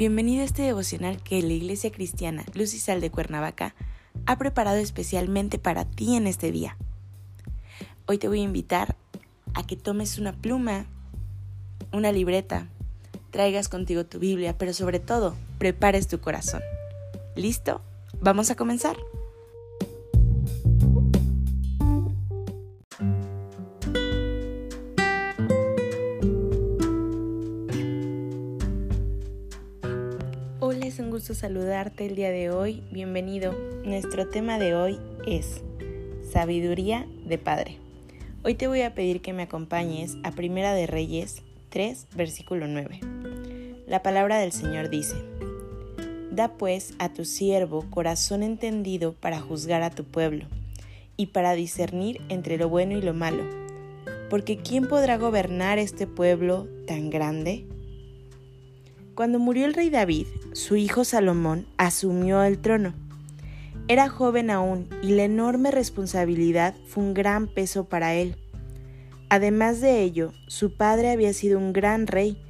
Bienvenido a este devocional que la Iglesia Cristiana Luz y Sal de Cuernavaca ha preparado especialmente para ti en este día. Hoy te voy a invitar a que tomes una pluma, una libreta, traigas contigo tu Biblia, pero sobre todo, prepares tu corazón. ¿Listo? Vamos a comenzar. Es un gusto saludarte el día de hoy. Bienvenido. Nuestro tema de hoy es Sabiduría de Padre. Hoy te voy a pedir que me acompañes a Primera de Reyes 3, versículo 9. La palabra del Señor dice, Da pues a tu siervo corazón entendido para juzgar a tu pueblo y para discernir entre lo bueno y lo malo, porque ¿quién podrá gobernar este pueblo tan grande? Cuando murió el rey David, su hijo Salomón asumió el trono. Era joven aún y la enorme responsabilidad fue un gran peso para él. Además de ello, su padre había sido un gran rey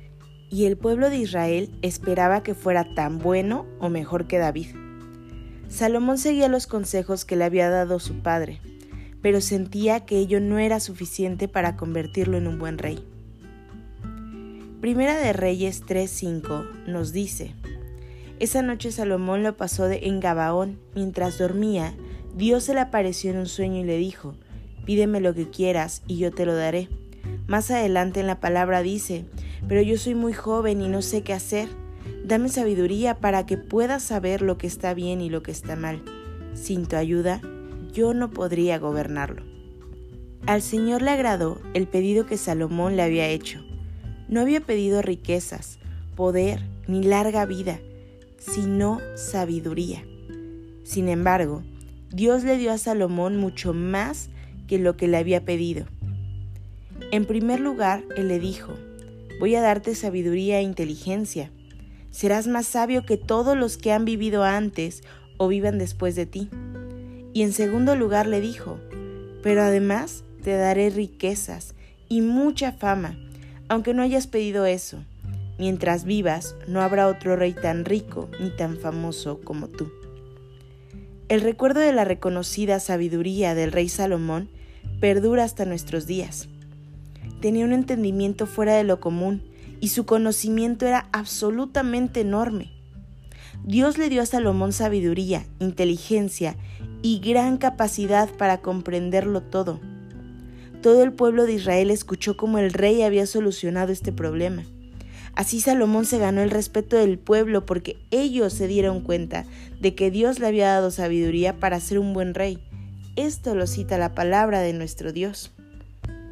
y el pueblo de Israel esperaba que fuera tan bueno o mejor que David. Salomón seguía los consejos que le había dado su padre, pero sentía que ello no era suficiente para convertirlo en un buen rey. Primera de Reyes 3:5 nos dice, Esa noche Salomón lo pasó de en Gabaón, mientras dormía, Dios se le apareció en un sueño y le dijo, Pídeme lo que quieras y yo te lo daré. Más adelante en la palabra dice, Pero yo soy muy joven y no sé qué hacer. Dame sabiduría para que pueda saber lo que está bien y lo que está mal. Sin tu ayuda, yo no podría gobernarlo. Al Señor le agradó el pedido que Salomón le había hecho no había pedido riquezas, poder ni larga vida, sino sabiduría. Sin embargo, Dios le dio a Salomón mucho más que lo que le había pedido. En primer lugar, Él le dijo, voy a darte sabiduría e inteligencia. Serás más sabio que todos los que han vivido antes o vivan después de ti. Y en segundo lugar le dijo, pero además te daré riquezas y mucha fama aunque no hayas pedido eso. Mientras vivas, no habrá otro rey tan rico ni tan famoso como tú. El recuerdo de la reconocida sabiduría del rey Salomón perdura hasta nuestros días. Tenía un entendimiento fuera de lo común y su conocimiento era absolutamente enorme. Dios le dio a Salomón sabiduría, inteligencia y gran capacidad para comprenderlo todo. Todo el pueblo de Israel escuchó cómo el rey había solucionado este problema. Así Salomón se ganó el respeto del pueblo porque ellos se dieron cuenta de que Dios le había dado sabiduría para ser un buen rey. Esto lo cita la palabra de nuestro Dios.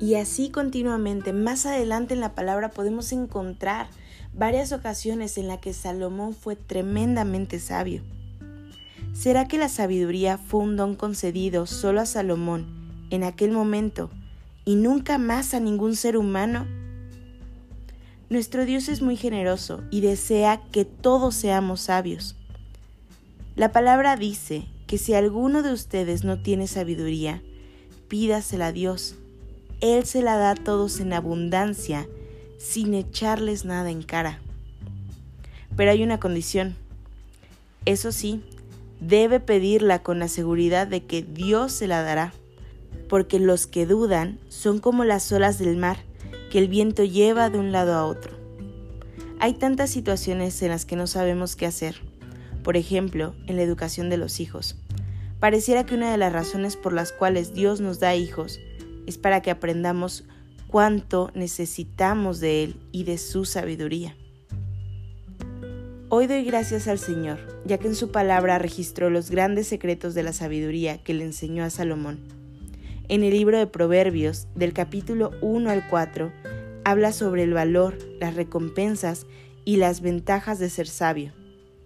Y así continuamente, más adelante en la palabra podemos encontrar varias ocasiones en las que Salomón fue tremendamente sabio. ¿Será que la sabiduría fue un don concedido solo a Salomón en aquel momento y nunca más a ningún ser humano? Nuestro Dios es muy generoso y desea que todos seamos sabios. La palabra dice que si alguno de ustedes no tiene sabiduría, pídasela a Dios. Él se la da a todos en abundancia, sin echarles nada en cara. Pero hay una condición. Eso sí, debe pedirla con la seguridad de que Dios se la dará porque los que dudan son como las olas del mar que el viento lleva de un lado a otro. Hay tantas situaciones en las que no sabemos qué hacer, por ejemplo, en la educación de los hijos. Pareciera que una de las razones por las cuales Dios nos da hijos es para que aprendamos cuánto necesitamos de Él y de su sabiduría. Hoy doy gracias al Señor, ya que en su palabra registró los grandes secretos de la sabiduría que le enseñó a Salomón en el libro de Proverbios, del capítulo 1 al 4, habla sobre el valor, las recompensas y las ventajas de ser sabio.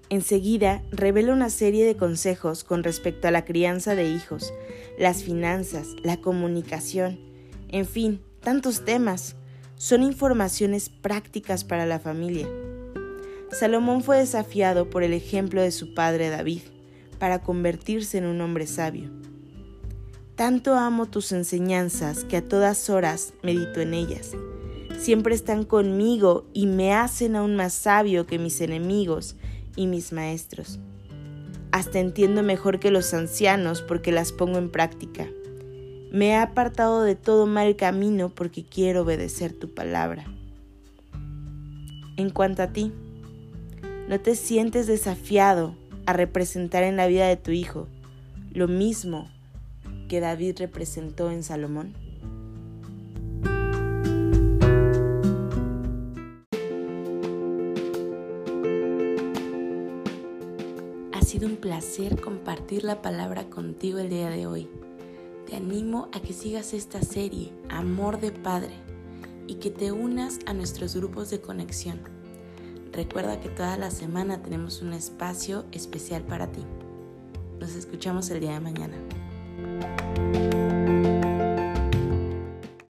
Enseguida revela una serie de consejos con respecto a la crianza de hijos, las finanzas, la comunicación, en fin, tantos temas. Son informaciones prácticas para la familia. Salomón fue desafiado por el ejemplo de su padre David para convertirse en un hombre sabio. Tanto amo tus enseñanzas que a todas horas medito en ellas. siempre están conmigo y me hacen aún más sabio que mis enemigos y mis maestros. Hasta entiendo mejor que los ancianos porque las pongo en práctica. Me he apartado de todo mal camino porque quiero obedecer tu palabra. En cuanto a ti, ¿no te sientes desafiado a representar en la vida de tu hijo lo mismo que David representó en Salomón? Ha sido un placer compartir la palabra contigo el día de hoy. Te animo a que sigas esta serie, Amor de Padre, y que te unas a nuestros grupos de conexión. Recuerda que toda la semana tenemos un espacio especial para ti. Nos escuchamos el día de mañana. you